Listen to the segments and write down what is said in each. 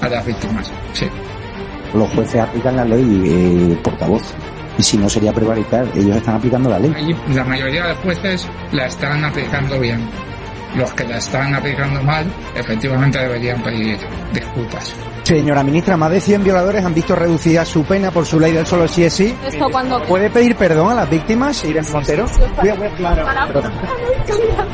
a las víctimas. Sí. Los jueces aplican la ley, eh, portavoz. Y si no sería prevaricar, ellos están aplicando la ley. La mayoría de jueces la están aplicando bien. Los que la están aplicando mal, efectivamente deberían pedir disculpas. Señora ministra, más de 100 violadores han visto reducida su pena por su ley del solo sí es sí. Esto cuando... ¿Puede pedir perdón a las víctimas, Irene Montero?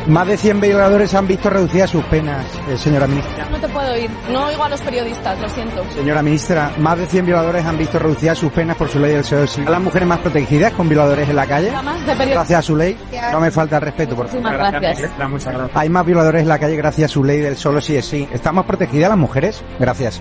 Más de 100 violadores han visto reducidas sus penas, eh, señora ministra. No te puedo oír. No oigo a los periodistas, lo siento. Señora ministra, más de 100 violadores han visto reducidas sus penas por su ley del solo sí. ¿A las mujeres más protegidas con violadores en la calle? Gracias a su ley. No me falta el respeto, por favor. Gracias. Hay más violadores en la calle gracias a su ley del solo sí es sí. ¿Están más protegidas las mujeres? Gracias.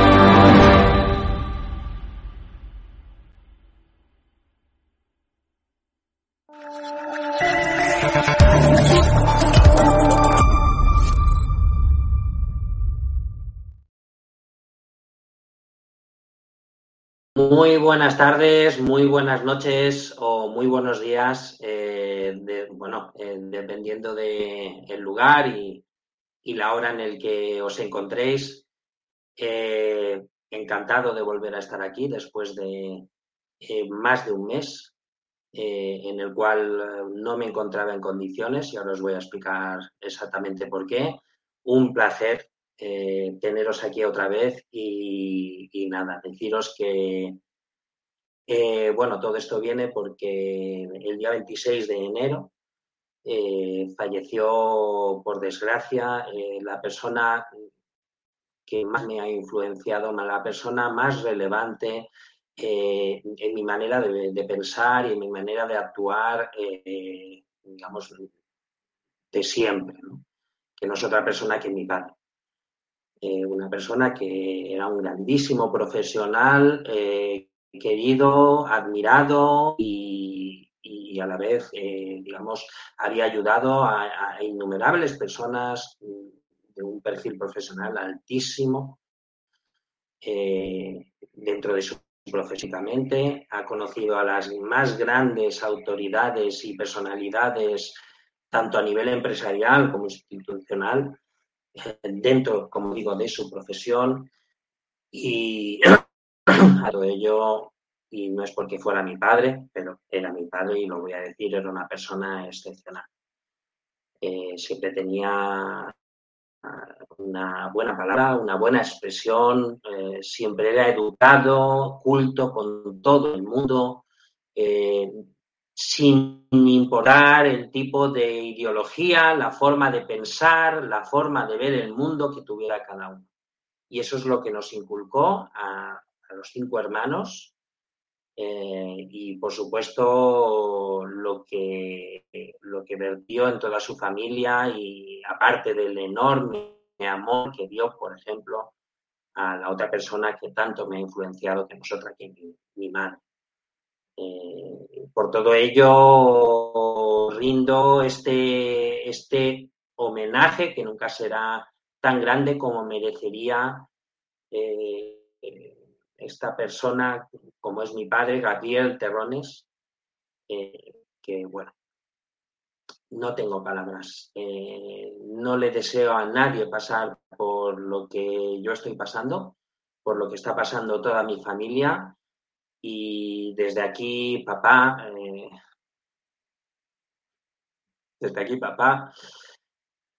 Muy buenas tardes, muy buenas noches o muy buenos días, eh, de- bueno, eh, dependiendo del lugar y, la hora en el que os encontréis. Eh, encantado de volver a estar aquí después de eh, más de un mes eh, en el cual no me encontraba en condiciones y ahora os voy a explicar exactamente por qué. Un placer eh, teneros aquí otra vez y, nada, deciros que, bueno, todo esto viene porque el día 26 de enero eh, falleció, por desgracia, eh, la persona que más me ha influenciado, la persona más relevante en mi manera de, pensar y en mi manera de actuar, digamos, de siempre, que no es otra persona que mi padre. Eh, una persona que era un grandísimo profesional, eh, querido, admirado y, a la vez, eh, digamos, había ayudado a, a innumerables personas de un perfil profesional altísimo dentro de su profesionalmente, ha conocido a las más grandes autoridades y personalidades, tanto a nivel empresarial como institucional, dentro, como digo, de su profesión. Y a todo ello, y no es porque fuera mi padre, pero era mi padre y lo voy a decir, era una persona excepcional. Eh, siempre tenía una buena palabra, una buena expresión, eh, siempre era educado, culto con todo el mundo, eh, sin importar el tipo de ideología, la forma de pensar, la forma de ver el mundo que tuviera cada uno. Y eso es lo que nos inculcó a, los cinco hermanos eh, y, por supuesto, lo que, lo que vertió en toda su familia y aparte del enorme amor que dio, por ejemplo, a la otra persona que tanto me ha influenciado, que nosotros aquí, mi, mi madre. Eh, por todo ello, rindo este, este homenaje que nunca será tan grande como merecería eh, esta persona, como es mi padre, Gabriel Terrones, eh, que bueno, no tengo palabras. no le deseo a nadie pasar por lo que yo estoy pasando, por lo que está pasando toda mi familia y desde aquí, papá, eh, desde aquí, papá,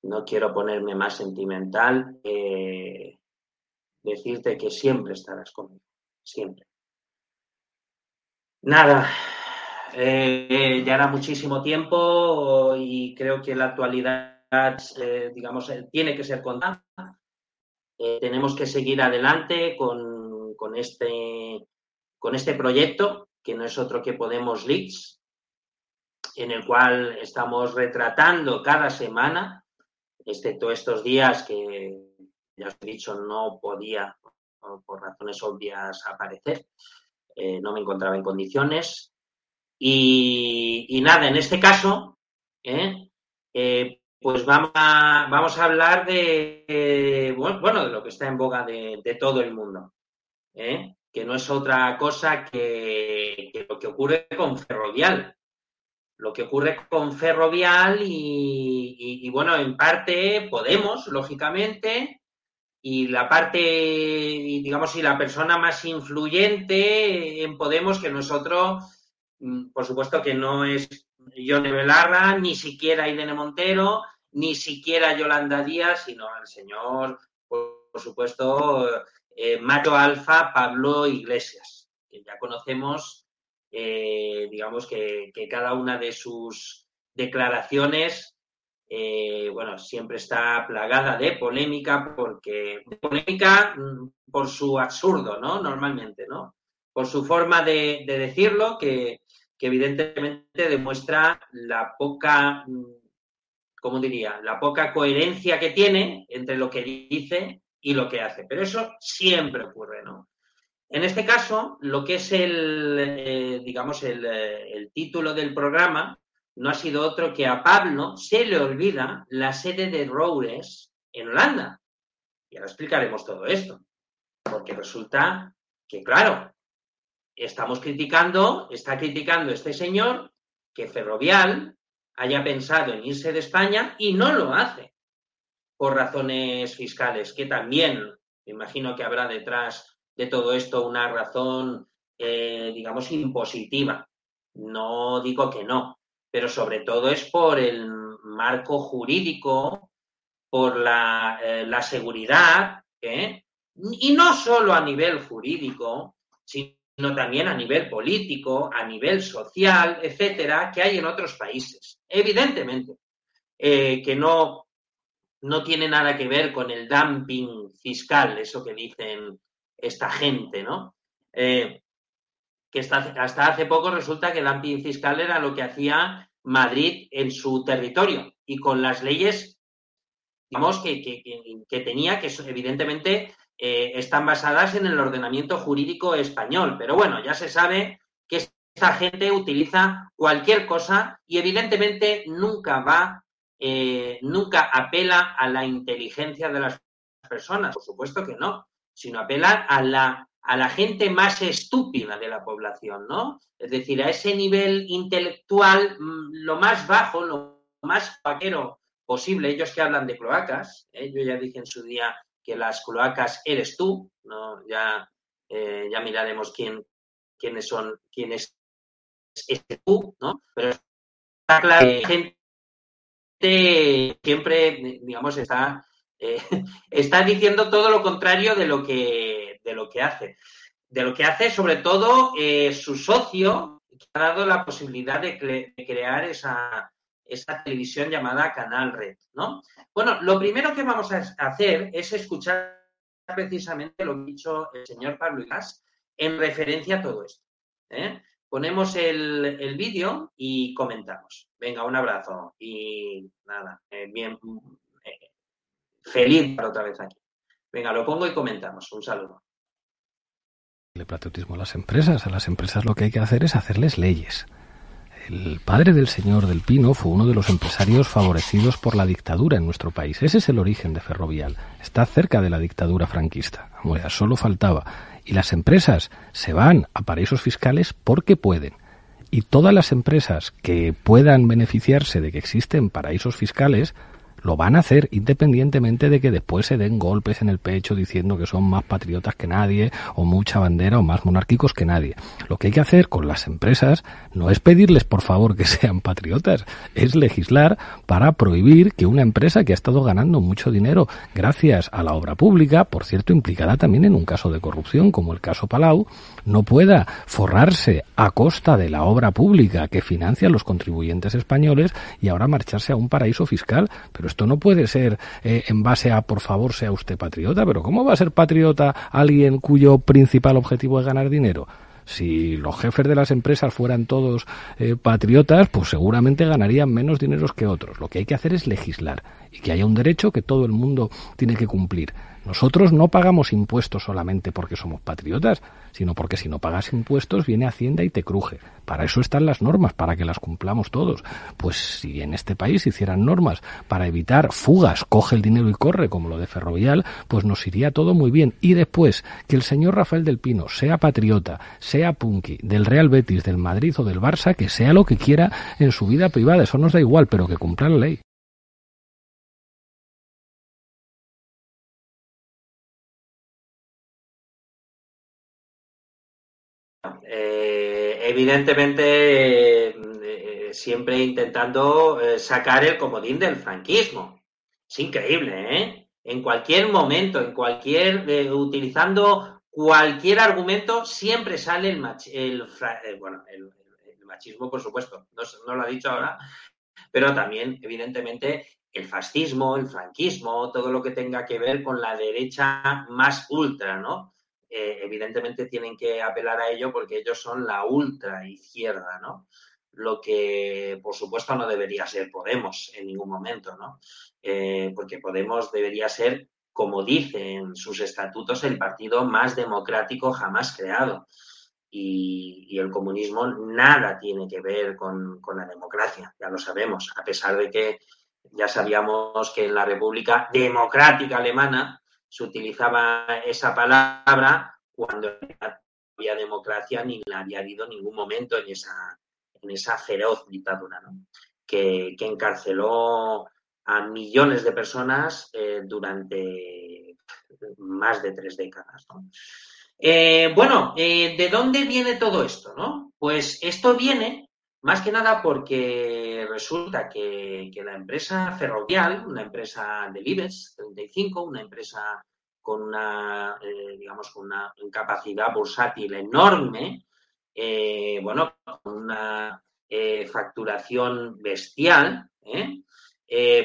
no quiero ponerme más sentimental, eh, decirte que siempre estarás conmigo, siempre. Nada, eh, ya era muchísimo tiempo y creo que la actualidad, digamos, tiene que ser contada. tenemos que seguir adelante con, con este con este proyecto, que no es otro que Podemos Leaks, en el cual estamos retratando cada semana, excepto estos días que ya os he dicho no podía, por razones obvias, aparecer, eh, no me encontraba en condiciones. Y, nada, en este caso, ¿eh? Eh, pues vamos a, hablar de, bueno, de lo que está en boga de, de todo el mundo. ¿eh? Que no es otra cosa que, lo que ocurre con Ferrovial. Lo que ocurre con Ferrovial y, bueno, en parte Podemos, lógicamente, y la parte, digamos, y la persona más influyente en Podemos que nosotros, mm, por supuesto que no es Yone Belarra, ni siquiera Irene Montero, ni siquiera Yolanda Díaz, sino el señor, por supuesto, eh, Alfa, Pablo Iglesias, que ya conocemos, eh, digamos que, cada una de sus declaraciones, eh, bueno, siempre está plagada de polémica, porque polémica mm, por su absurdo, ¿no? Normalmente, ¿no? Por su forma de, decirlo, que, que, evidentemente demuestra la poca, mm, ¿cómo diría? La poca coherencia que tiene entre lo que dice y lo que hace. Pero eso siempre ocurre, ¿no? En este caso, lo que es el, eh, digamos, eh, el, título del programa no ha sido otro que a Pablo se le olvida la sede de Roures en Holanda. Y ahora explicaremos todo esto. Porque resulta que, claro, estamos criticando, está criticando este señor que Ferrovial haya pensado en irse de España y no lo hace por razones fiscales, que también me imagino que habrá detrás de todo esto una razón, eh, digamos, impositiva. No digo que no, pero sobre todo es por el marco jurídico, por la, eh, seguridad, ¿eh? y no solo a nivel jurídico, sino también a nivel político, a nivel social, etcétera, que hay en otros países. Evidentemente, que no no tiene nada que ver con el dumping fiscal, eso que dicen esta gente, ¿no? Eh, que hasta hace poco resulta que el dumping fiscal era lo que hacía Madrid en su territorio y con las leyes, digamos, que, que, tenía, que evidentemente eh, están basadas en el ordenamiento jurídico español. Pero bueno, ya se sabe que esta gente utiliza cualquier cosa y evidentemente nunca va eh, nunca apela a la inteligencia de las personas, por supuesto que no, sino apela a la, a la gente más estúpida de la población, ¿no? Es decir, a ese nivel intelectual, mm, lo más bajo, lo más vaquero posible. Ellos que hablan de cloacas, ¿eh? yo ya dije en su día que las cloacas eres tú, ¿no? Ya, eh, ya miraremos quién, quiénes son, quién es tú, ¿no? Pero está claro que gente siempre, digamos, está, eh, está diciendo todo lo contrario de lo que, de lo que hace. De lo que hace, sobre todo, eh, su socio, que ha dado la posibilidad de, crear esa, esa, televisión llamada Canal Red, ¿no? Bueno, lo primero que vamos a hacer es escuchar precisamente lo que ha dicho el señor Pablo Iglesias en referencia a todo esto. ¿eh? Ponemos el, vídeo y comentamos. Venga, un abrazo y nada, eh, bien, eh, feliz para otra vez aquí. Venga, lo pongo y comentamos. Un saludo. El patriotismo a las empresas. A las empresas lo que hay que hacer es hacerles leyes. El padre del señor del Pino fue uno de los empresarios favorecidos por la dictadura en nuestro país. Ese es el origen de Ferrovial. Está cerca de la dictadura franquista. Bueno, solo faltaba. Y las empresas se van a paraísos fiscales porque pueden. Y todas las empresas que puedan beneficiarse de que existen paraísos fiscales lo van a hacer independientemente de que después se den golpes en el pecho diciendo que son más patriotas que nadie o mucha bandera o más monárquicos que nadie. Lo que hay que hacer con las empresas no es pedirles por favor que sean patriotas, es legislar para prohibir que una empresa que ha estado ganando mucho dinero gracias a la obra pública, por cierto implicada también en un caso de corrupción como el caso Palau, no pueda forrarse a costa de la obra pública que financian los contribuyentes españoles y ahora marcharse a un paraíso fiscal. Pero esto no puede ser eh, en base a, por favor, sea usted patriota. Pero ¿cómo va a ser patriota alguien cuyo principal objetivo es ganar dinero? Si los jefes de las empresas fueran todos eh, patriotas, pues seguramente ganarían menos dinero que otros. Lo que hay que hacer es legislar y que haya un derecho que todo el mundo tiene que cumplir. Nosotros no pagamos impuestos solamente porque somos patriotas, sino porque si no pagas impuestos viene Hacienda y te cruje. Para eso están las normas, para que las cumplamos todos. Pues si en este país hicieran normas para evitar fugas, coge el dinero y corre, como lo de Ferrovial, pues nos iría todo muy bien. Y después, que el señor Rafael del Pino sea patriota, sea punky, del Real Betis, del Madrid o del Barça, que sea lo que quiera en su vida privada, eso nos da igual, pero que cumpla la ley. Evidentemente, eh, siempre intentando eh, sacar el comodín del franquismo. Es increíble, ¿eh? En cualquier momento, en cualquier, utilizando cualquier argumento, siempre sale el, el, bueno, el, machismo, por supuesto, no, no lo ha dicho ahora, pero también, evidentemente, el fascismo, el franquismo, todo lo que tenga que ver con la derecha más ultra, ¿no? Eh, evidentemente tienen que apelar a ello porque ellos son la ultra izquierda, ¿no? Lo que, por supuesto, no debería ser Podemos en ningún momento, ¿no? Eh, porque Podemos debería ser, como dicen sus estatutos, el partido más democrático jamás creado. Y, el comunismo nada tiene que ver con, con la democracia, ya lo sabemos, a pesar de que ya sabíamos que en la República Democrática Alemana se utilizaba esa palabra cuando no había democracia ni la había habido en ningún momento en esa, en esa feroz dictadura, que, encarceló a millones de personas eh, durante más de tres décadas. Eh, bueno, eh, ¿de dónde viene todo esto? No? Pues esto viene más que nada porque resulta que, la empresa ferrovial, una empresa del IBEX 35, una empresa con una, eh, digamos, una capacidad bursátil enorme, eh, bueno, con una eh, facturación bestial,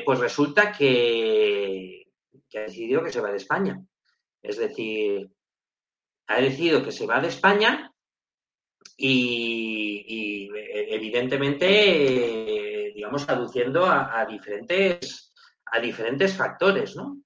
pues resulta que, que ha decidido que se va de España. Es decir, ha decidido que se va de España y, e, evidentemente, digamos, aduciendo a, diferentes, a diferentes factores, ¿no?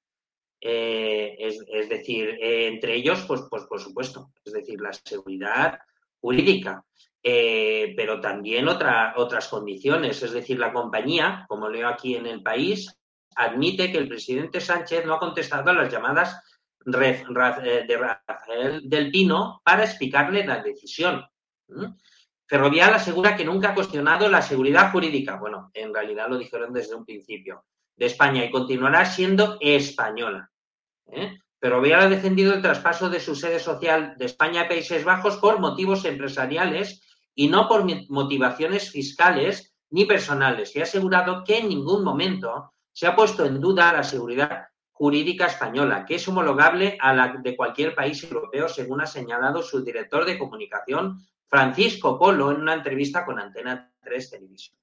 Eh, es, decir, eh, entre ellos, pues, pues por supuesto, es decir, la seguridad jurídica, eh, pero también otra, otras condiciones, es decir, la compañía, como leo aquí en el país, admite que el presidente Sánchez no ha contestado a las llamadas de Rafael del Pino para explicarle la decisión. Ferrovial asegura que nunca ha cuestionado la seguridad jurídica. Bueno, en realidad lo dijeron desde un principio de España y continuará siendo española. ¿eh? Ferrovial ha defendido el traspaso de su sede social de España a Países Bajos por motivos empresariales y no por motivaciones fiscales ni personales y ha asegurado que en ningún momento se ha puesto en duda la seguridad jurídica española, que es homologable a la de cualquier país europeo, según ha señalado su director de comunicación, Francisco Polo, en una entrevista con Antena 3 Televisión.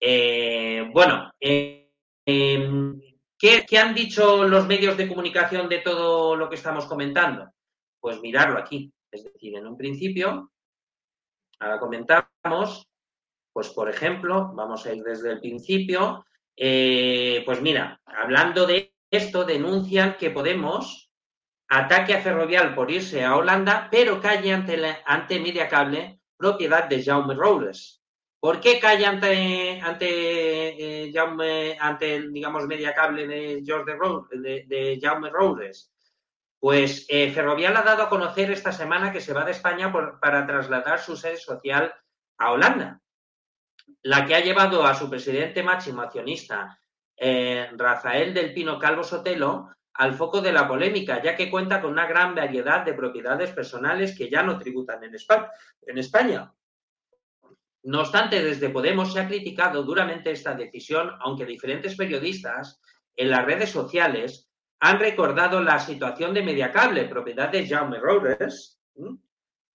Eh, bueno, eh, em, ¿qué, han dicho los medios de comunicación de todo lo que estamos comentando? Pues mirarlo aquí. Es decir, en un principio, ahora comentamos, pues por ejemplo, vamos a ir desde el principio, eh, pues mira, hablando de esto denuncian que Podemos ataque a Ferrovial por irse a Holanda, pero calle ante, la, ante Mediacable, propiedad de Jaume Roures. ¿Por qué calle ante, ante, eh, Jaume, ante digamos, Mediacable de, George de, de, Jaume Roures? Pues eh, Ferrovial ha dado a conocer esta semana que se va de España para trasladar su sede social a Holanda, la que ha llevado a su presidente máximo accionista, eh, Rafael del Pino Calvo Sotelo, al foco de la polémica, ya que cuenta con una gran variedad de propiedades personales que ya no tributan en España. No obstante, desde Podemos se ha criticado duramente esta decisión, aunque diferentes periodistas en las redes sociales han recordado la situación de Mediacable, propiedad de Jaume Roures,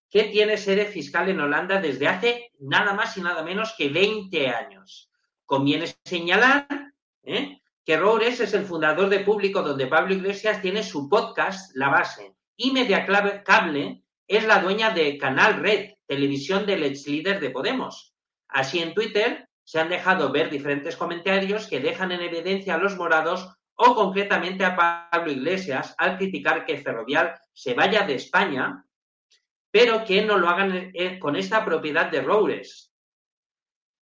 que tiene sede fiscal en Holanda desde hace nada más y nada menos que 20 años. Conviene señalar ¿eh? Que Roures es el fundador de Público, donde Pablo Iglesias tiene su podcast La Base, y Mediacable es la dueña de Canal Red, televisión del ex líder de Podemos. Así en Twitter se han dejado ver diferentes comentarios que dejan en evidencia a los morados o concretamente a Pablo Iglesias al criticar que Ferrovial se vaya de España pero que no lo hagan eh, con esta propiedad de Roures.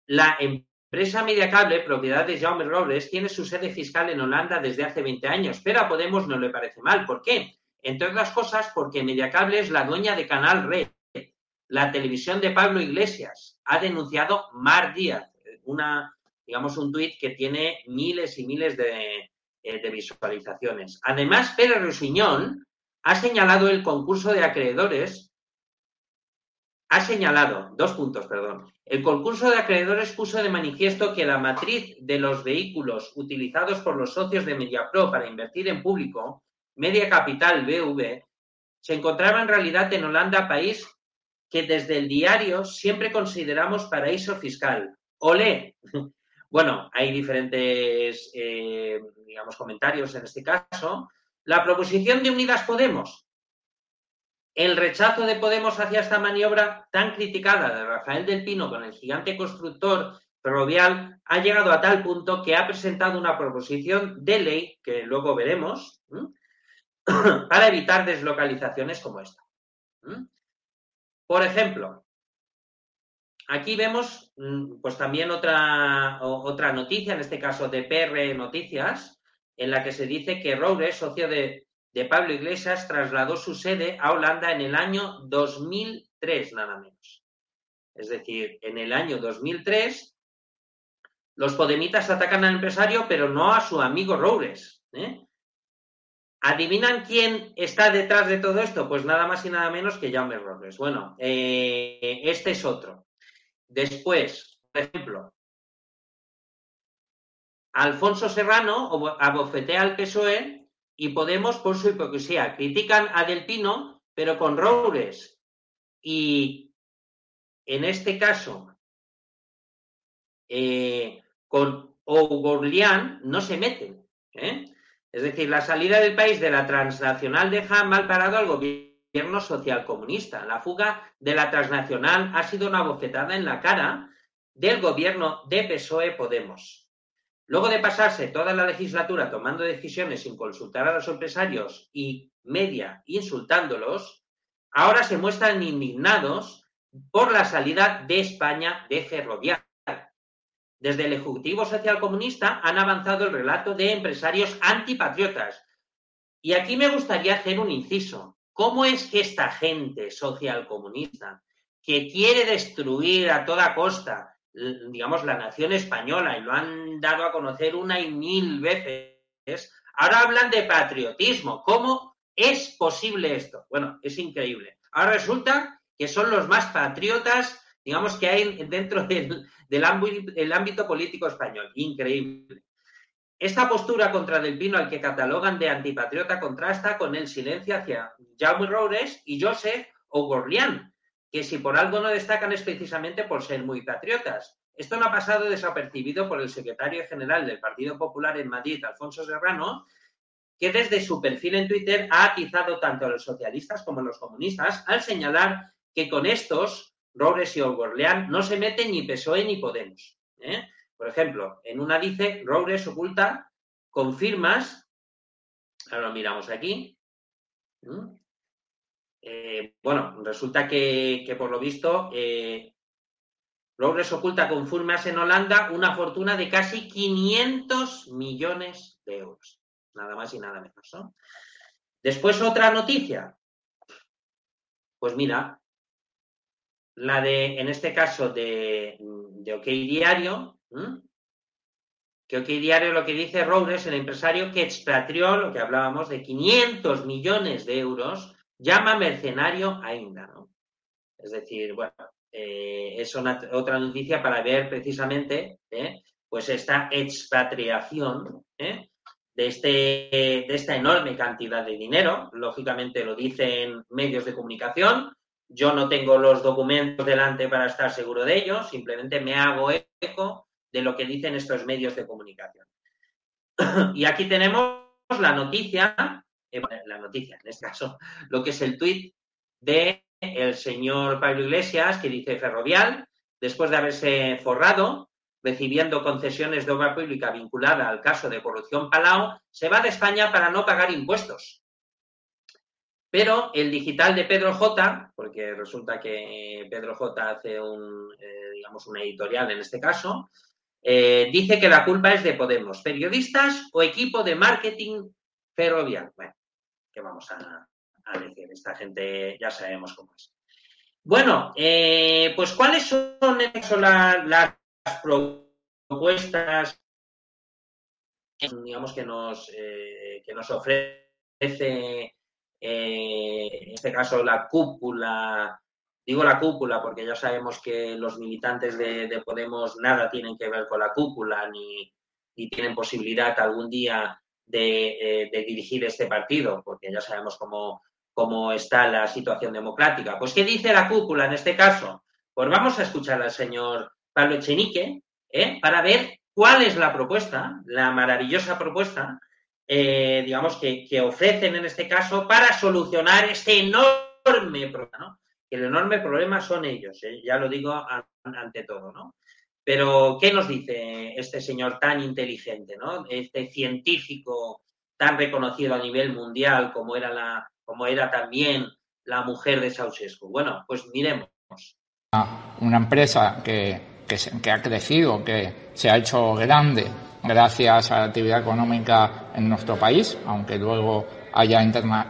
La empresa Mediacable, propiedad de Jaume Roures, tiene su sede fiscal en Holanda desde hace 20 años, pero a Podemos no le parece mal. ¿Por qué? Entre otras cosas, porque Mediacable es la dueña de Canal Red, la televisión de Pablo Iglesias. Ha denunciado Mar Díaz, una, digamos, un tuit que tiene miles y miles de, eh, visualizaciones. Además, Pérez Rusiñón ha señalado el concurso de acreedores ha señalado, dos puntos, perdón. El concurso de acreedores puso de manifiesto que la matriz de los vehículos utilizados por los socios de MediaPro para invertir en público, Media Capital BV, se encontraba en realidad en Holanda, país que desde el diario siempre consideramos paraíso fiscal. ¡Olé! Bueno, hay diferentes, eh, digamos, comentarios en este caso. La proposición de Unidas Podemos, el rechazo de Podemos hacia esta maniobra tan criticada de Rafael del Pino con el gigante constructor ferrovial ha llegado a tal punto que ha presentado una proposición de ley, que luego veremos, para evitar deslocalizaciones como esta. Por ejemplo, aquí vemos mm, pues también otra, otra noticia, en este caso de PR Noticias, en la que se dice que Roures, socio de de Pablo Iglesias trasladó su sede a Holanda en el año 2003, nada menos. Es decir, en el año 2003, los podemitas atacan al empresario, pero no a su amigo Roures. ¿eh? ¿Adivinan quién está detrás de todo esto? Pues nada más y nada menos que Jaume Roures. Bueno, eh, este es otro. Después, por ejemplo, Alfonso Serrano abofetea al PSOE y Podemos por su hipocresía. Critican a Del Pino, pero con Roures. Y en este caso, eh, con O'Gorlian no se meten. ¿eh? Es decir, la salida del país de la transnacional deja mal parado al gobierno socialcomunista. La fuga de la transnacional ha sido una bofetada en la cara del gobierno de PSOE Podemos. Luego de pasarse toda la legislatura tomando decisiones sin consultar a los empresarios y media insultándolos, ahora se muestran indignados por la salida de España de Ferrovial. Desde el Ejecutivo Social Comunista han avanzado el relato de empresarios antipatriotas. Y aquí me gustaría hacer un inciso. ¿Cómo es que esta gente social comunista que quiere destruir a toda costa digamos, la nación española y lo han dado a conocer una y mil veces, ahora hablan de patriotismo. ¿Cómo es posible esto? Bueno, es increíble. Ahora resulta que son los más patriotas, digamos, que hay dentro del, del ámbito, político español. Increíble. Esta postura contra Del Pino, al que catalogan de antipatriota, contrasta con el silencio hacia Jaume Roures y Joseph O'Gorlian, que si por algo no destacan es precisamente por ser muy patriotas. Esto no ha pasado desapercibido por el secretario general del Partido Popular en Madrid, Alfonso Serrano, que desde su perfil en Twitter ha atizado tanto a los socialistas como a los comunistas al señalar que con estos, Roures y Orgorleán, no se meten ni PSOE ni Podemos. ¿eh? Por ejemplo, en una dice, Roures oculta confirmas, ahora lo miramos aquí, bueno, resulta que, por lo visto eh, Logres oculta con Fulmas en Holanda una fortuna de casi 500 millones de euros. Nada más y nada menos. Después otra noticia. Pues mira, la de, en este caso, de, OK Diario, que OK Diario lo que dice Robles, el empresario que expatrió, lo que hablábamos, de 500 millones de euros, llama mercenario a Inda, ¿no? Es decir, bueno, eh, es otra noticia para ver precisamente ¿eh? pues esta expatriación ¿eh? de, este, de esta enorme cantidad de dinero. Lógicamente lo dicen medios de comunicación. Yo no tengo los documentos delante para estar seguro de ello, simplemente me hago eco de lo que dicen estos medios de comunicación. y aquí tenemos la noticia, la noticia en este caso, lo que es el tuit de el señor Pablo Iglesias, que dice ferrovial, después de haberse forrado, recibiendo concesiones de obra pública vinculada al caso de corrupción Palau, se va de España para no pagar impuestos. Pero el digital de Pedro J, porque resulta que Pedro J hace un, eh, digamos, una editorial en este caso, eh, dice que la culpa es de Podemos, periodistas o equipo de marketing ferrovial. Bueno, que vamos a, decir, esta gente ya sabemos cómo es. Bueno, eh, pues ¿cuáles son las, propuestas digamos, que nos, eh, que nos ofrece, eh, en este caso, la cúpula? Digo la cúpula porque ya sabemos que los militantes de, Podemos nada tienen que ver con la cúpula ni, tienen posibilidad algún día de, de, dirigir este partido, porque ya sabemos cómo, cómo está la situación democrática. Pues, ¿qué dice la cúpula en este caso? Pues vamos a escuchar al señor Pablo Echenique ¿eh? para ver cuál es la propuesta, la maravillosa propuesta, eh, digamos, que, ofrecen en este caso para solucionar este enorme problema, el enorme problema son ellos, ¿eh? ya lo digo ante todo, ¿no? Pero, ¿qué nos dice este señor tan inteligente, ¿no? Este científico tan reconocido a nivel mundial como era la, como era también la mujer de Ceausescu. Bueno, pues miremos. Una empresa que, que, ha crecido, que se ha hecho grande gracias a la actividad económica en nuestro país, aunque luego haya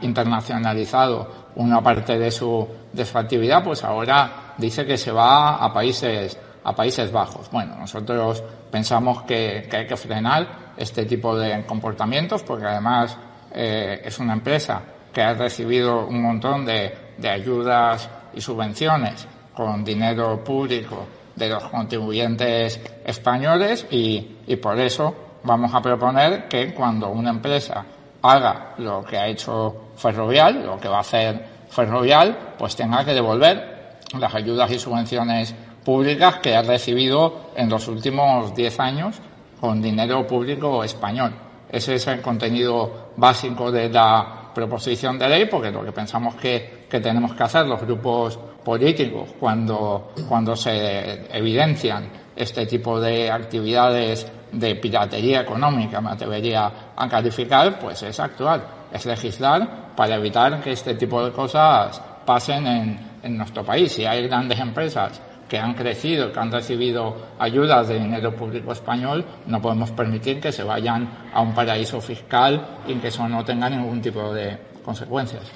internacionalizado una parte de su, de su actividad, pues ahora dice que se va a países, a Países Bajos. Bueno, nosotros pensamos que, hay que frenar este tipo de comportamientos porque además eh, es una empresa que ha recibido un montón de, ayudas y subvenciones con dinero público de los contribuyentes españoles y, por eso vamos a proponer que cuando una empresa haga lo que ha hecho Ferrovial, lo que va a hacer Ferrovial, pues tenga que devolver las ayudas y subvenciones públicas que ha recibido en los últimos 10 años con dinero público español. Ese es el contenido básico de la proposición de ley, porque lo que pensamos que, que tenemos que hacer los grupos políticos cuando, cuando se evidencian este tipo de actividades de piratería económica, me atrevería a calificar, pues es actual, es legislar para evitar que este tipo de cosas pasen en, en nuestro país. Si hay grandes empresas que han crecido, que han recibido ayudas de dinero público español, no podemos permitir que se vayan a un paraíso fiscal y que eso no tenga ningún tipo de consecuencias.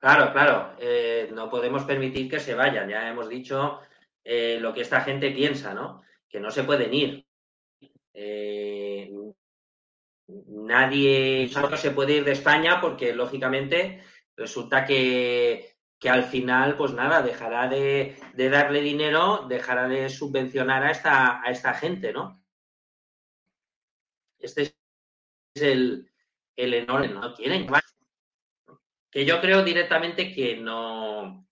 Claro, claro, eh, no podemos permitir que se vayan. Ya hemos dicho eh, lo que esta gente piensa, ¿no? Que no se pueden ir. Eh, nadie solo se puede ir de España porque, lógicamente, resulta que, al final, pues nada, dejará de, darle dinero, dejará de subvencionar a esta, a esta gente, ¿no? Este es el, el enorme, no quieren que yo creo directamente que no,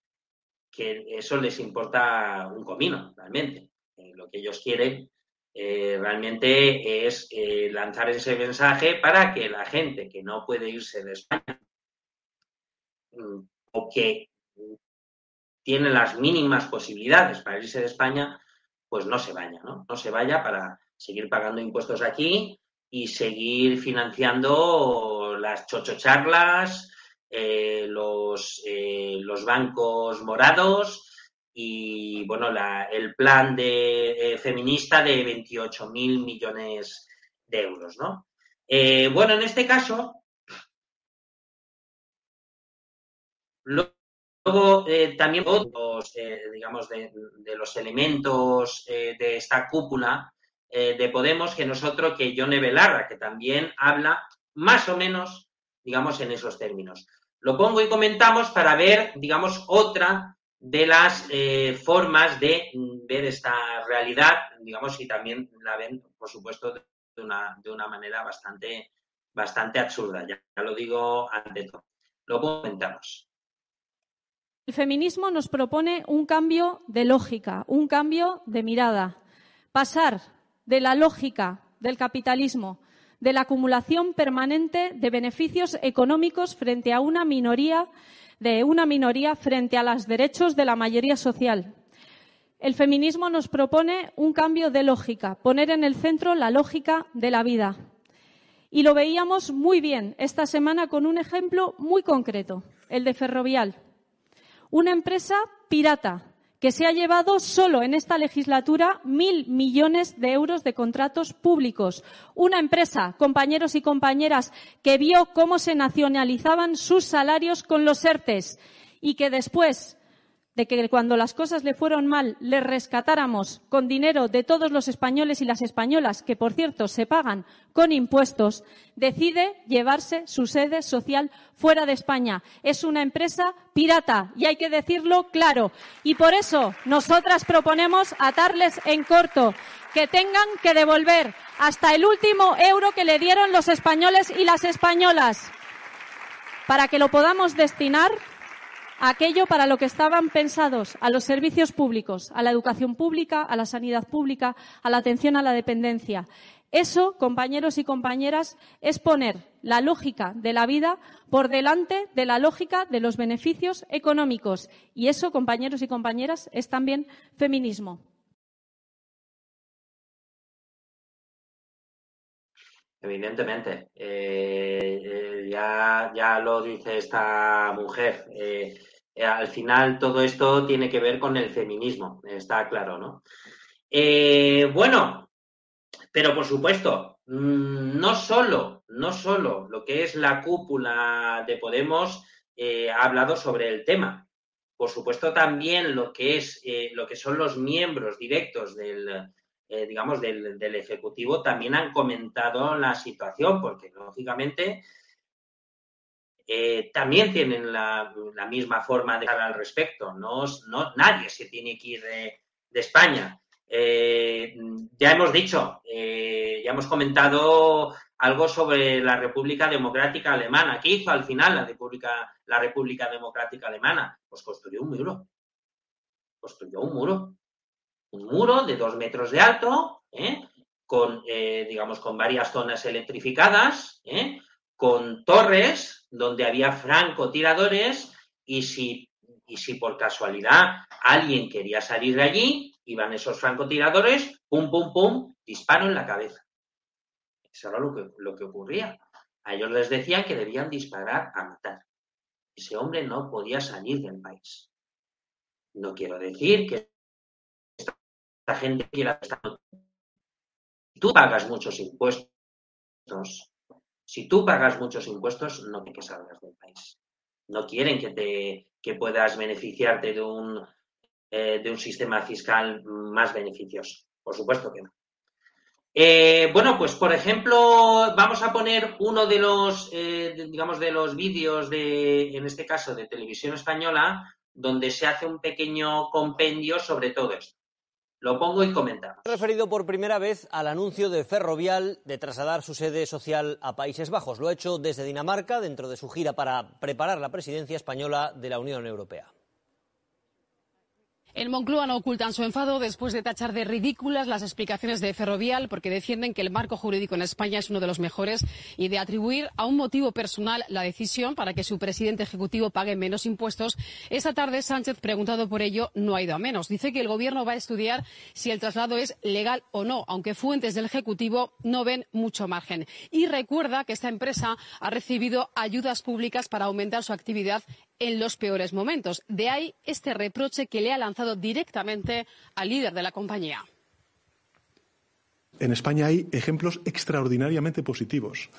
que eso les importa un comino, realmente. Eh, lo que ellos quieren eh, realmente es eh, lanzar ese mensaje para que la gente que no puede irse de España o que tiene las mínimas posibilidades para irse de España, pues no se vaya, ¿no? No se vaya para seguir pagando impuestos aquí y seguir financiando las chochocharlas, eh, los, eh, los bancos morados y bueno, el plan de, eh, feminista de 28 mil millones de euros, ¿no? bueno, en este caso, luego también los, digamos, de, los elementos de esta cúpula de Podemos, que nosotros, que Yone Belarra, que también habla más o menos, digamos, en esos términos. Lo pongo y comentamos para ver, digamos, otra de las eh, formas de ver esta realidad, digamos, y también la ven, por supuesto, de una, de una manera bastante, bastante absurda. Ya, lo digo ante todo. Lo comentamos. El feminismo nos propone un cambio de lógica, un cambio de mirada. Pasar de la lógica del capitalismo de la acumulación permanente de beneficios económicos frente a una minoría de una minoría frente a los derechos de la mayoría social. El feminismo nos propone un cambio de lógica, poner en el centro la lógica de la vida. Y lo veíamos muy bien esta semana con un ejemplo muy concreto, el de Ferrovial. Una empresa pirata que se ha llevado solo en esta legislatura mil millones de euros de contratos públicos. Una empresa, compañeros y compañeras, que vio cómo se nacionalizaban sus salarios con los ERTES y que después de que cuando las cosas le fueron mal le rescatáramos con dinero de todos los españoles y las españolas, que por cierto se pagan con impuestos, decide llevarse su sede social fuera de España. Es una empresa pirata y hay que decirlo claro. Y por eso nosotras proponemos atarles en corto, que tengan que devolver hasta el último euro que le dieron los españoles y las españolas para que lo podamos destinar aquello para lo que estaban pensados, a los servicios públicos, a la educación pública, a la sanidad pública, a la atención a la dependencia. Eso, compañeros y compañeras, es poner la lógica de la vida por delante de la lógica de los beneficios económicos. Y eso, compañeros y compañeras, es también feminismo. Evidentemente, eh, eh, ya, ya lo dice esta mujer. Eh, al final todo esto tiene que ver con el feminismo, está claro, ¿no? bueno, pero por supuesto, mm, no solo, no solo lo que es la cúpula de Podemos ha hablado sobre el tema. Por supuesto, también lo que es lo que son los miembros directos del, eh, digamos, del, Ejecutivo también han comentado la situación, porque lógicamente eh, también tienen la, misma forma de hablar al respecto. No, no, nadie se tiene que ir de, España. Eh, ya hemos dicho, ya hemos comentado algo sobre la República Democrática Alemana. ¿Qué hizo al final la República, la República Democrática Alemana? Pues construyó un muro. Construyó un muro un muro de dos metros de alto, ¿eh? con, eh, digamos, con varias zonas electrificadas, ¿eh? con torres donde había francotiradores y si, y si por casualidad alguien quería salir de allí, iban esos francotiradores, pum, pum, pum, disparo en la cabeza. Eso era lo que, lo que ocurría. A ellos les decían que debían disparar a matar. Ese hombre no podía salir del país. No quiero decir que gente quiera Si tú pagas muchos impuestos, si tú pagas muchos impuestos, no quieren que salgas del país. No quieren que te que puedas beneficiarte de un eh, de un sistema fiscal más beneficioso. Por supuesto que no. Eh, bueno, pues por ejemplo, vamos a poner uno de los, eh, digamos, de los vídeos de, en este caso, de televisión española, donde se hace un pequeño compendio sobre todo esto. Lo pongo y comentamos. referido por primera vez al anuncio de Ferrovial de trasladar su sede social a Países Bajos. Lo ha hecho desde Dinamarca dentro de su gira para preparar la presidencia española de la Unión Europea. En Moncloa no ocultan su enfado después de tachar de ridículas las explicaciones de Ferrovial porque defienden que el marco jurídico en España es uno de los mejores y de atribuir a un motivo personal la decisión para que su presidente ejecutivo pague menos impuestos. Esta tarde Sánchez, preguntado por ello, no ha ido a menos. Dice que el gobierno va a estudiar si el traslado es legal o no, aunque fuentes del ejecutivo no ven mucho margen. Y recuerda que esta empresa ha recibido ayudas públicas para aumentar su actividad en los peores momentos. De ahí este reproche que le ha lanzado directamente al líder de la compañía. En España hay ejemplos extraordinariamente positivos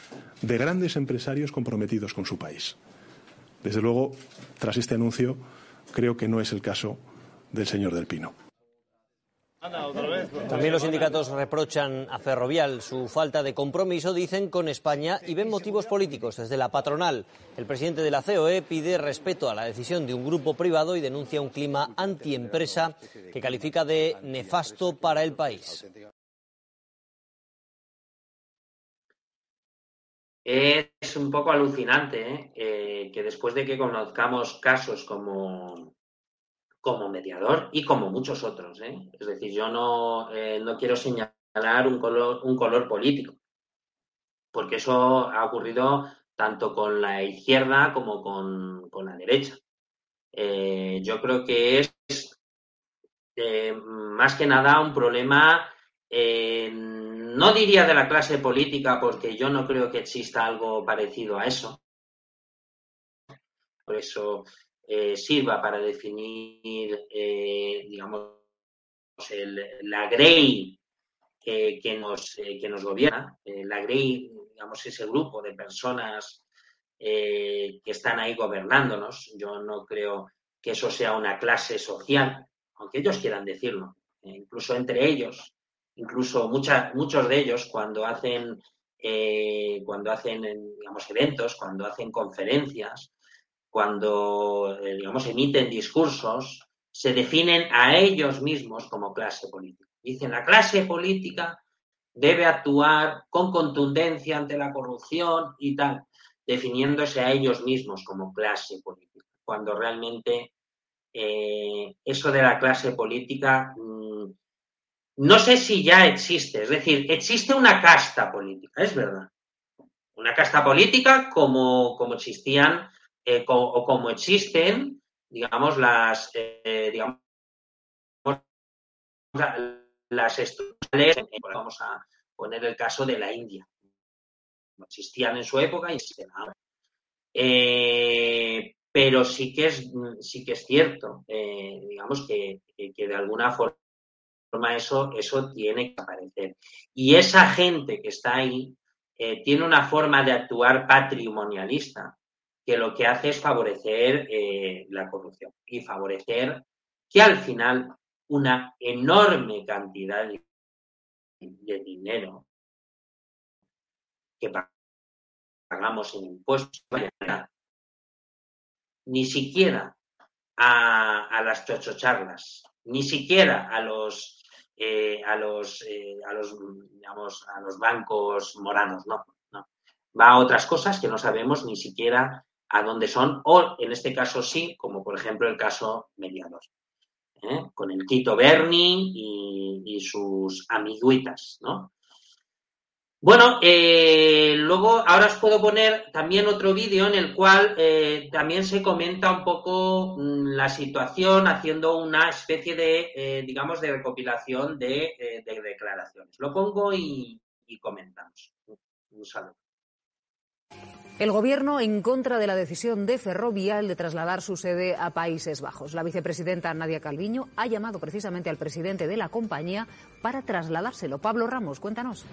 de grandes empresarios comprometidos con su país. Desde luego, tras este anuncio, creo que no es el caso del señor Del Pino. También los sindicatos reprochan a Ferrovial su falta de compromiso, dicen, con España y ven motivos políticos desde la patronal. El presidente de la COE pide respeto a la decisión de un grupo privado y denuncia un clima antiempresa que califica de nefasto para el país. Es un poco alucinante ¿eh? Eh, que después de que conozcamos casos como como mediador y como muchos otros. ¿eh? Es decir, yo no, eh, no quiero señalar un color, un color político, porque eso ha ocurrido tanto con la izquierda como con, con la derecha. Eh, yo creo que es más que nada un problema, no diría de la clase política, porque yo no creo que exista algo parecido a eso. Por eso eh, sirva para definir, eh, digamos, la Grey que, nos, eh, que nos gobierna. la Grey, digamos, ese grupo de personas que están ahí gobernándonos. Yo no creo que eso sea una clase social, aunque ellos quieran decirlo. incluso entre ellos, incluso muchos de ellos cuando hacen, cuando hacen digamos, eventos, cuando hacen conferencias, cuando, eh, digamos, emiten discursos, se definen a ellos mismos como clase política. Dicen, la clase política debe actuar con contundencia ante la corrupción y tal, definiéndose a ellos mismos como clase política, cuando realmente eh, eso de la clase política mm, no sé si ya existe, es decir, existe una casta política, es verdad. Una casta política como, como existían eh, o como existen, digamos, las, eh, digamos, las estructuras, vamos a poner el caso de la India. Existían en su época y existen ahora. Eh, pero sí que es, sí que es cierto, digamos, que, que, de alguna forma eso, eso tiene que aparecer. Y esa gente que está ahí tiene una forma de actuar patrimonialista que lo que hace es favorecer eh, la corrupción y favorecer que al final una enorme cantidad de, dinero que pagamos en impuestos ni siquiera a, las chochocharlas, ni siquiera a los eh, a los eh, a los digamos a los bancos moranos, no, no. Va a otras cosas que no sabemos ni siquiera a dónde son, o en este caso sí, como por ejemplo el caso mediador, ¿eh? con el Tito Berni y, sus amiguitas, ¿no? Bueno, eh, luego ahora os puedo poner también otro vídeo en el cual eh, también se comenta un poco mm, la situación haciendo una especie de, digamos, de recopilación de, declaraciones. Lo pongo y, y comentamos. Un saludo. El Gobierno en contra de la decisión de Ferrovial de trasladar su sede a Países Bajos. La vicepresidenta Nadia Calviño ha llamado precisamente al presidente de la compañía para trasladárselo. Pablo Ramos, cuéntanos.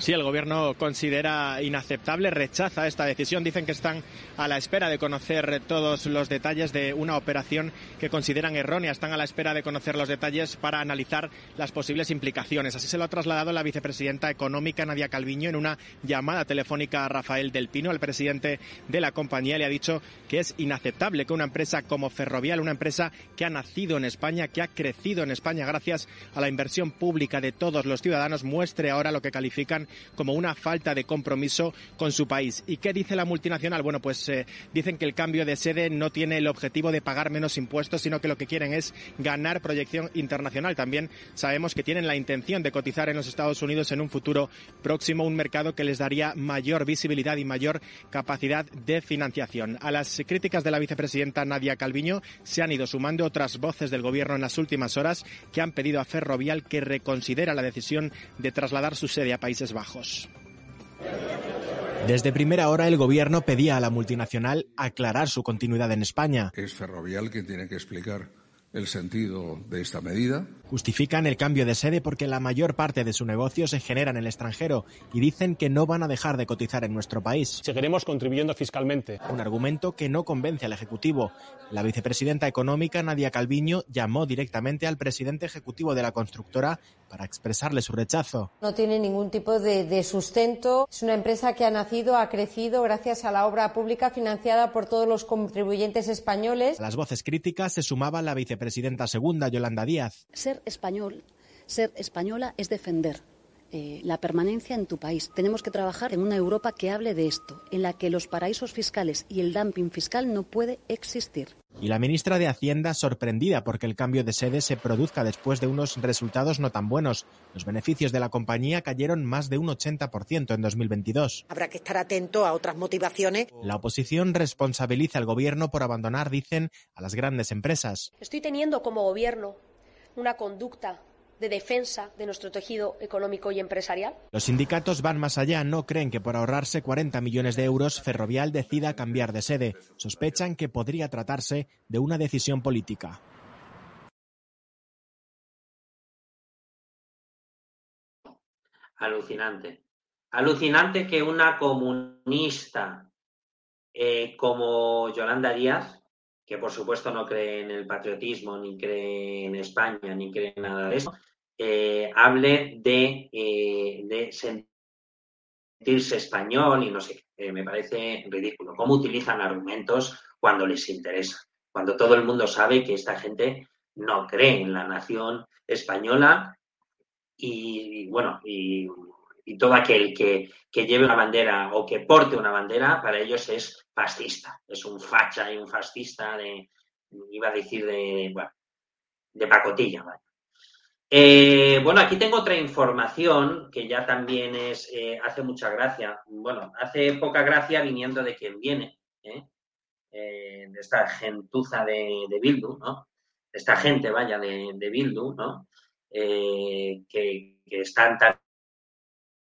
Sí, el Gobierno considera inaceptable, rechaza esta decisión. Dicen que están a la espera de conocer todos los detalles de una operación que consideran errónea. Están a la espera de conocer los detalles para analizar las posibles implicaciones. Así se lo ha trasladado la vicepresidenta económica Nadia Calviño en una llamada telefónica a Rafael del Pino, el presidente de la compañía. Le ha dicho que es inaceptable que una empresa como Ferrovial, una empresa que ha nacido en España, que ha crecido en España gracias a la inversión pública de todos los ciudadanos, muestre ahora lo que califican como una falta de compromiso con su país. ¿Y qué dice la multinacional? Bueno, pues eh, dicen que el cambio de sede no tiene el objetivo de pagar menos impuestos, sino que lo que quieren es ganar proyección internacional. También sabemos que tienen la intención de cotizar en los Estados Unidos en un futuro próximo, un mercado que les daría mayor visibilidad y mayor capacidad de financiación. A las críticas de la vicepresidenta Nadia Calviño se han ido sumando otras voces del Gobierno en las últimas horas que han pedido a Ferrovial que reconsidera la decisión de trasladar su sede a Países Bajos. Desde primera hora el gobierno pedía a la multinacional aclarar su continuidad en España. Es Ferrovial quien tiene que explicar el sentido de esta medida. Justifican el cambio de sede porque la mayor parte de su negocio se genera en el extranjero y dicen que no van a dejar de cotizar en nuestro país. Seguiremos contribuyendo fiscalmente. Un argumento que no convence al Ejecutivo. La vicepresidenta económica, Nadia Calviño, llamó directamente al presidente ejecutivo de la constructora para expresarle su rechazo. No tiene ningún tipo de, de, sustento. Es una empresa que ha nacido, ha crecido gracias a la obra pública financiada por todos los contribuyentes españoles. A las voces críticas se sumaba la vicepresidenta segunda, Yolanda Díaz. Ser español, ser española es defender eh, la permanencia en tu país. Tenemos que trabajar en una Europa que hable de esto, en la que los paraísos fiscales y el dumping fiscal no puede existir. Y la ministra de Hacienda sorprendida porque el cambio de sede se produzca después de unos resultados no tan buenos. Los beneficios de la compañía cayeron más de un 80% en 2022. Habrá que estar atento a otras motivaciones. La oposición responsabiliza al gobierno por abandonar, dicen, a las grandes empresas. Estoy teniendo como gobierno una conducta de defensa de nuestro tejido económico y empresarial? Los sindicatos van más allá. No creen que por ahorrarse 40 millones de euros Ferrovial decida cambiar de sede. Sospechan que podría tratarse de una decisión política. Alucinante. Alucinante que una comunista eh, como Yolanda Díaz que por supuesto no cree en el patriotismo, ni cree en España, ni cree en nada de eso, eh, hable de, eh, de, sentirse español y no sé, eh, me parece ridículo. ¿Cómo utilizan argumentos cuando les interesa? Cuando todo el mundo sabe que esta gente no cree en la nación española y, y bueno, y y todo aquel que, que, lleve una bandera o que porte una bandera, para ellos es fascista, es un facha y un fascista de, iba a decir, de, bueno, de pacotilla. ¿vale? Eh, bueno, aquí tengo otra información que ya también es, eh, hace mucha gracia, bueno, hace poca gracia viniendo de quien viene, ¿eh? de esta gentuza de, de, Bildu, ¿no? Esta gente, vaya, de, de Bildu, ¿no? Que, que están tan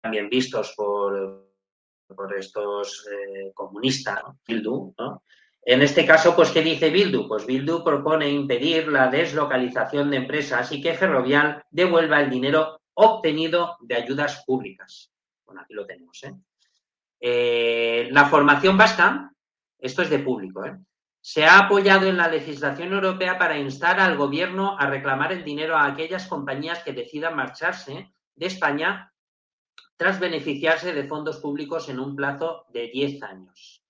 también vistos por, por estos eh, comunistas. Bildu, ¿no? En este caso, pues, ¿qué dice Bildu? Pues Bildu propone impedir la deslocalización de empresas y que Ferrovial devuelva el dinero obtenido de ayudas públicas. Bueno, aquí lo tenemos. ¿eh? Eh, la formación vasca, esto es de público, ¿eh? se ha apoyado en la legislación europea para instar al gobierno a reclamar el dinero a aquellas compañías que decidan marcharse de España tras beneficiarse de fondos públicos en un plazo de 10 años.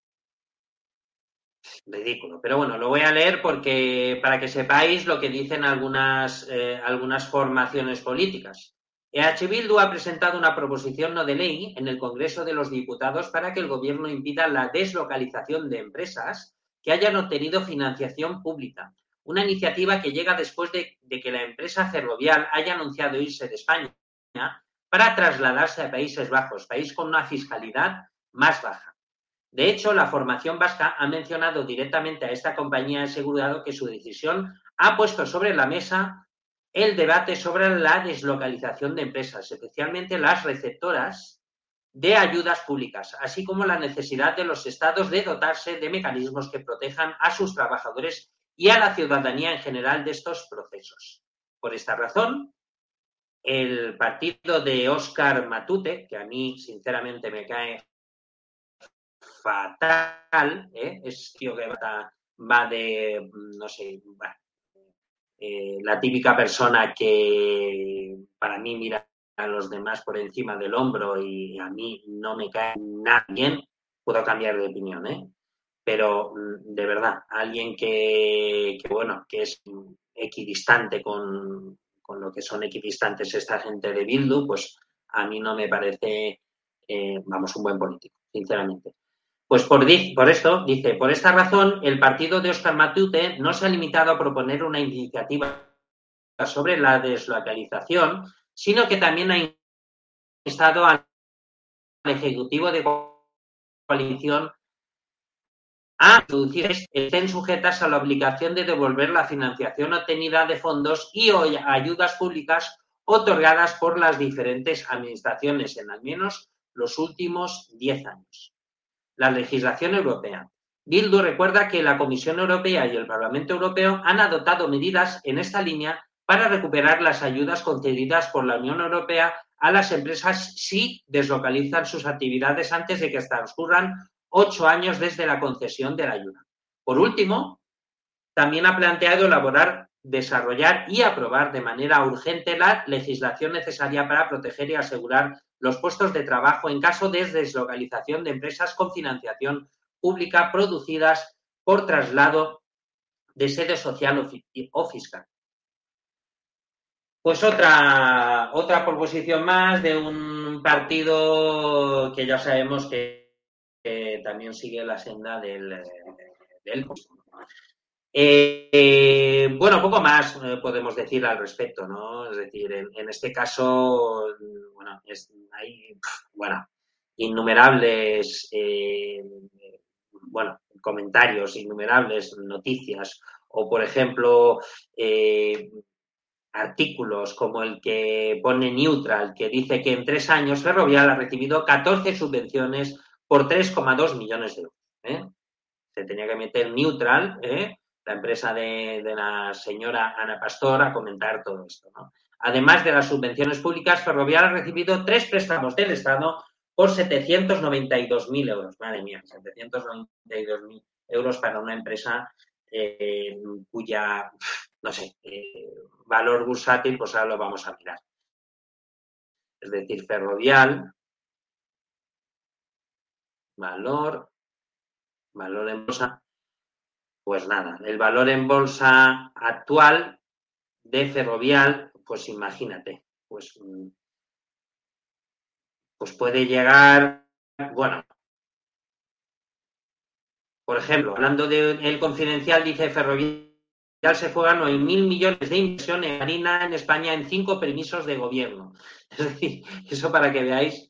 Ridículo. Pero bueno, lo voy a leer porque para que sepáis lo que dicen algunas, eh, algunas formaciones políticas. EH Bildu ha presentado una proposición no de ley en el Congreso de los Diputados para que el Gobierno impida la deslocalización de empresas que hayan obtenido financiación pública. Una iniciativa que llega después de, de que la empresa ferrovial haya anunciado irse de España para trasladarse a Países Bajos, país con una fiscalidad más baja. De hecho, la formación vasca ha mencionado directamente a esta compañía de asegurado que su decisión ha puesto sobre la mesa el debate sobre la deslocalización de empresas, especialmente las receptoras de ayudas públicas, así como la necesidad de los estados de dotarse de mecanismos que protejan a sus trabajadores y a la ciudadanía en general de estos procesos. Por esta razón, el partido de Óscar Matute, que a mí sinceramente me cae fatal, ¿eh? es tío que va, va de, no sé, va, eh, la típica persona que para mí mira a los demás por encima del hombro y a mí no me cae nada bien, puedo cambiar de opinión, ¿eh? Pero mm, de verdad, alguien que, que bueno, que es equidistante con, con lo que son equidistantes esta gente de Bildu, pues a mí no me parece, eh, vamos, un buen político, sinceramente. Pues por, por esto, dice, por esta razón, el partido de Oscar Matute no se ha limitado a proponer una iniciativa sobre la deslocalización, sino que también ha instado al Ejecutivo de coalición a estén sujetas a la obligación de devolver la financiación obtenida de fondos y ayudas públicas otorgadas por las diferentes administraciones en al menos los últimos diez años. La legislación europea. Bildu recuerda que la Comisión Europea y el Parlamento Europeo han adoptado medidas en esta línea para recuperar las ayudas concedidas por la Unión Europea a las empresas si deslocalizan sus actividades antes de que transcurran ocho años desde la concesión de la ayuda. Por último, también ha planteado elaborar, desarrollar y aprobar de manera urgente la legislación necesaria para proteger y asegurar los puestos de trabajo en caso de deslocalización de empresas con financiación pública producidas por traslado de sede social o fiscal. Pues otra, otra proposición más de un partido que ya sabemos que, también sigue la senda del, del eh, bueno, poco más eh, podemos decir al respecto, ¿no? Es decir, en, este caso, bueno, hay, bueno, innumerables, eh, bueno, comentarios, innumerables noticias, o por ejemplo, artículos como el que pone Neutral, que dice que en tres años Ferrovial ha recibido 14 subvenciones por 3,2 millones de euros. ¿eh? Se tenía que meter Neutral, ¿eh? la empresa de, la señora Ana Pastor, a comentar todo esto. Además de las subvenciones públicas, Ferrovial ha recibido tres préstamos del Estado por 792.000 euros. Madre mía, 792.000 euros para una empresa eh, cuya no sé, valor bursátil, pues ahora lo vamos a mirar. Es decir, ferrovial, valor, valor en bolsa, pues nada, el valor en bolsa actual de ferrovial, pues imagínate, pues, mm, pues puede llegar, bueno, por ejemplo, hablando del confidencial, dice ferrovial se juegan 9.000 millones de inversión en harina en España en cinco permisos de gobierno. Es decir, eso para que veáis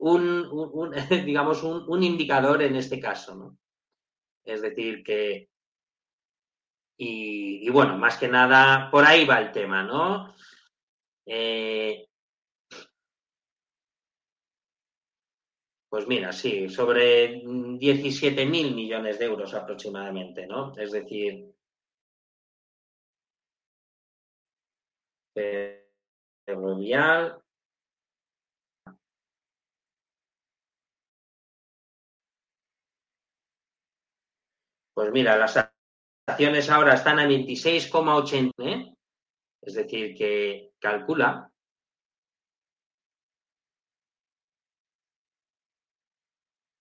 un, digamos, un, indicador en este caso. ¿no? Es decir, que... Y, bueno, más que nada, por ahí va el tema, ¿no? Eh, pues mira, sí, sobre 17.000 millones de euros aproximadamente, ¿no? Es decir, ferrovial. Pues mira, las acciones ahora están a 26,80, ¿eh? es decir, que calcula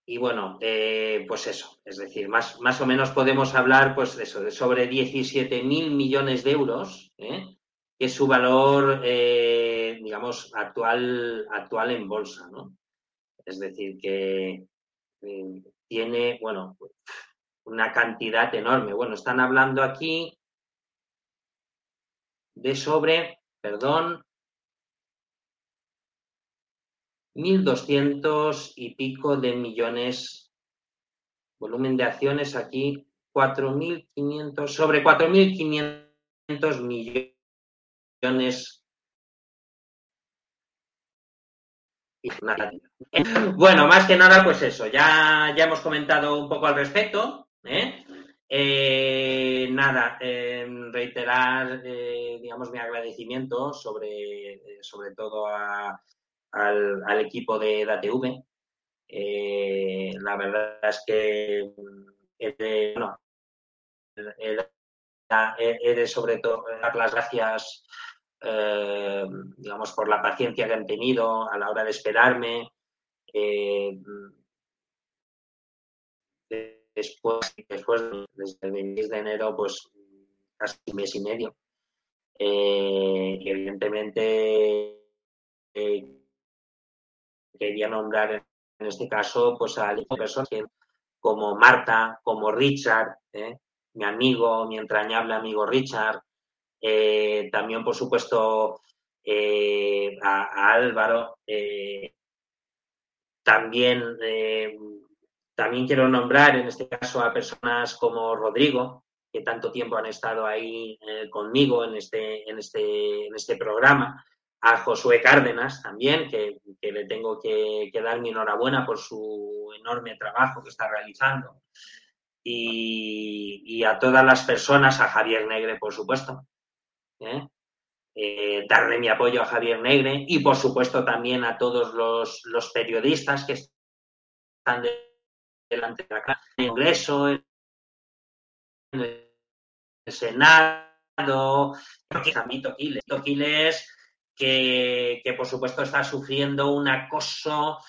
Y bueno, eh, pues eso, es decir, más, más o menos podemos hablar pues eso, de sobre 17.000 millones de euros, ¿eh? que es su valor, digamos, actual, actual en bolsa, ¿no? Es decir, que tiene, bueno, una cantidad enorme. Bueno, están hablando aquí de sobre, perdón, 1.200 y pico de millones, volumen de acciones aquí, 4.500, sobre 4.500 millones bueno, más que nada, pues eso, ya, ya hemos comentado un poco al respecto. ¿Eh? Eh, nada, reiterar, eh, digamos, mi agradecimiento sobre, sobre todo al, equipo de DATV. la verdad es que, bueno, de sobre todo dar las gracias eh, digamos, por la paciencia que han tenido a la hora de esperarme. Eh, después, después, desde el 26 de enero, pues casi un mes y medio. Eh, evidentemente quería nombrar en este caso pues a personas como Marta, como Richard, ¿eh? mi amigo, mi entrañable amigo Richard, eh, también por supuesto eh, a, Álvaro, también, también quiero nombrar en este caso a personas como Rodrigo, que tanto tiempo han estado ahí conmigo en este, en, este, en este programa, a Josué Cárdenas también, que, le tengo que, dar mi enhorabuena por su enorme trabajo que está realizando. Y, a todas las personas, a Javier Negre, por supuesto. ¿eh? Eh, darle mi apoyo a Javier Negre y, por supuesto, también a todos los, periodistas que están delante de la en el Congreso, en el Senado, a Toquiles, que, por supuesto está sufriendo un acoso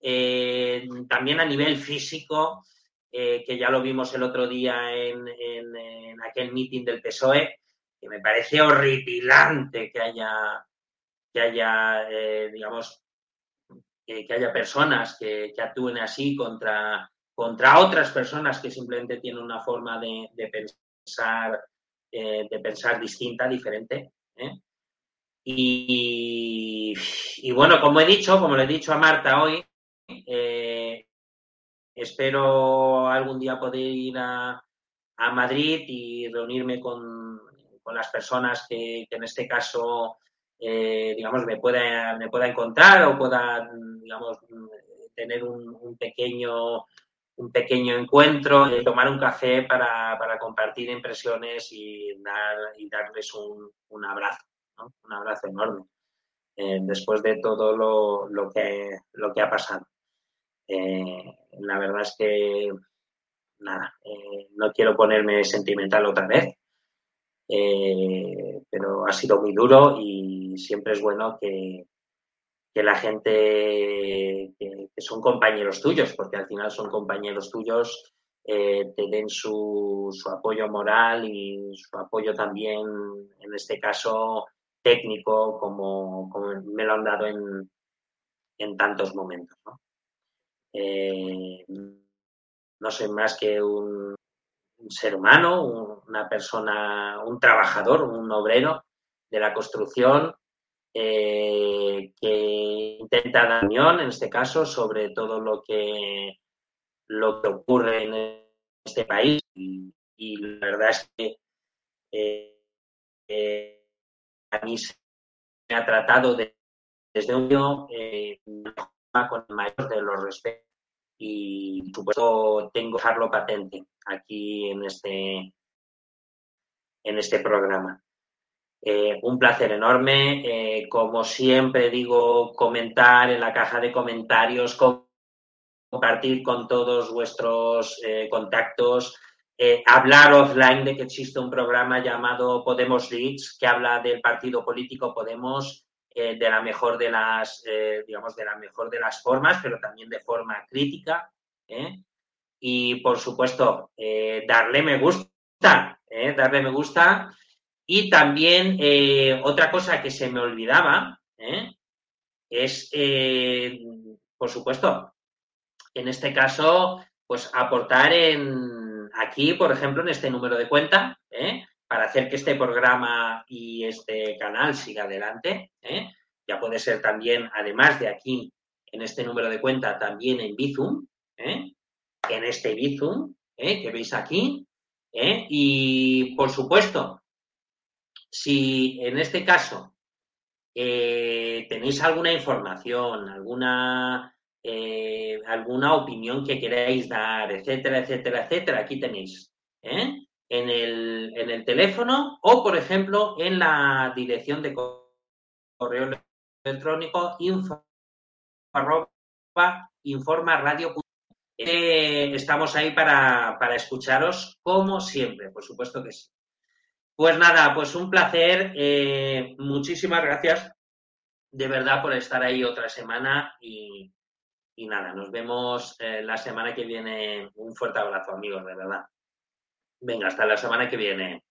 eh, también a nivel físico, eh, que ya lo vimos el otro día en, aquel meeting del PSOE, que me parece horripilante que haya, que haya eh, digamos, que haya personas que, actúen así contra, contra otras personas que simplemente tienen una forma de, pensar de pensar distinta, diferente. Y, bueno, como he dicho, como le he dicho a Marta hoy, eh, espero algún día poder ir a, Madrid y reunirme con, las personas que, en este caso, eh, digamos, me pueda, me pueda encontrar o pueda, digamos, tener un, pequeño un pequeño encuentro, y tomar un café para, compartir impresiones y, dar, y darles un abrazo un abrazo enorme eh, después de todo lo, que, lo que ha pasado. Eh, la verdad es que, nada, eh, no quiero ponerme sentimental otra vez, pero ha sido muy duro y siempre es bueno que, la gente que, son compañeros tuyos, porque al final son compañeros tuyos, te den su, su, apoyo moral y su apoyo también, en este caso, técnico como, me lo han dado en, en tantos momentos. ¿no? Eh, no soy más que un, ser humano, una persona, un trabajador, un obrero de la construcción eh, que intenta dar unión, en este caso, sobre todo lo que, lo que ocurre en este país. Y, la verdad es que eh, a mí se me ha tratado desde un niño eh, con el mayor de los respetos y por supuesto tengo que dejarlo patente aquí en este en este programa. Eh, un placer enorme, eh, como siempre digo, comentar en la caja de comentarios, compartir con todos vuestros contactos, eh, hablar offline de que existe un programa llamado Podemos Leaks que habla del partido político Podemos de la mejor de las, digamos, de la mejor de las formas, pero también de forma crítica. Y por supuesto, darle me gusta, darle me gusta. Y también otra cosa que se me olvidaba es, por supuesto, en este caso, pues aportar en aquí, por ejemplo, en este número de cuenta, ¿eh? para hacer que este programa y este canal siga adelante. ¿eh? Ya puede ser también, además de aquí, en este número de cuenta, también en Bizum, ¿eh? en este Bizum que veis aquí. Y, por supuesto, si en este caso tenéis alguna información, alguna eh, alguna opinión que queráis dar, etcétera, etcétera, etcétera, aquí tenéis. ¿eh? En, el, en el teléfono o, por ejemplo, en la dirección de correo electrónico info. Eh, estamos ahí para, para escucharos como siempre, por supuesto que sí. Pues nada, pues un placer. muchísimas gracias de verdad por estar ahí otra semana y, y nada, nos vemos eh, la semana que viene. Un fuerte abrazo, amigos, de verdad. Venga, hasta la semana que viene.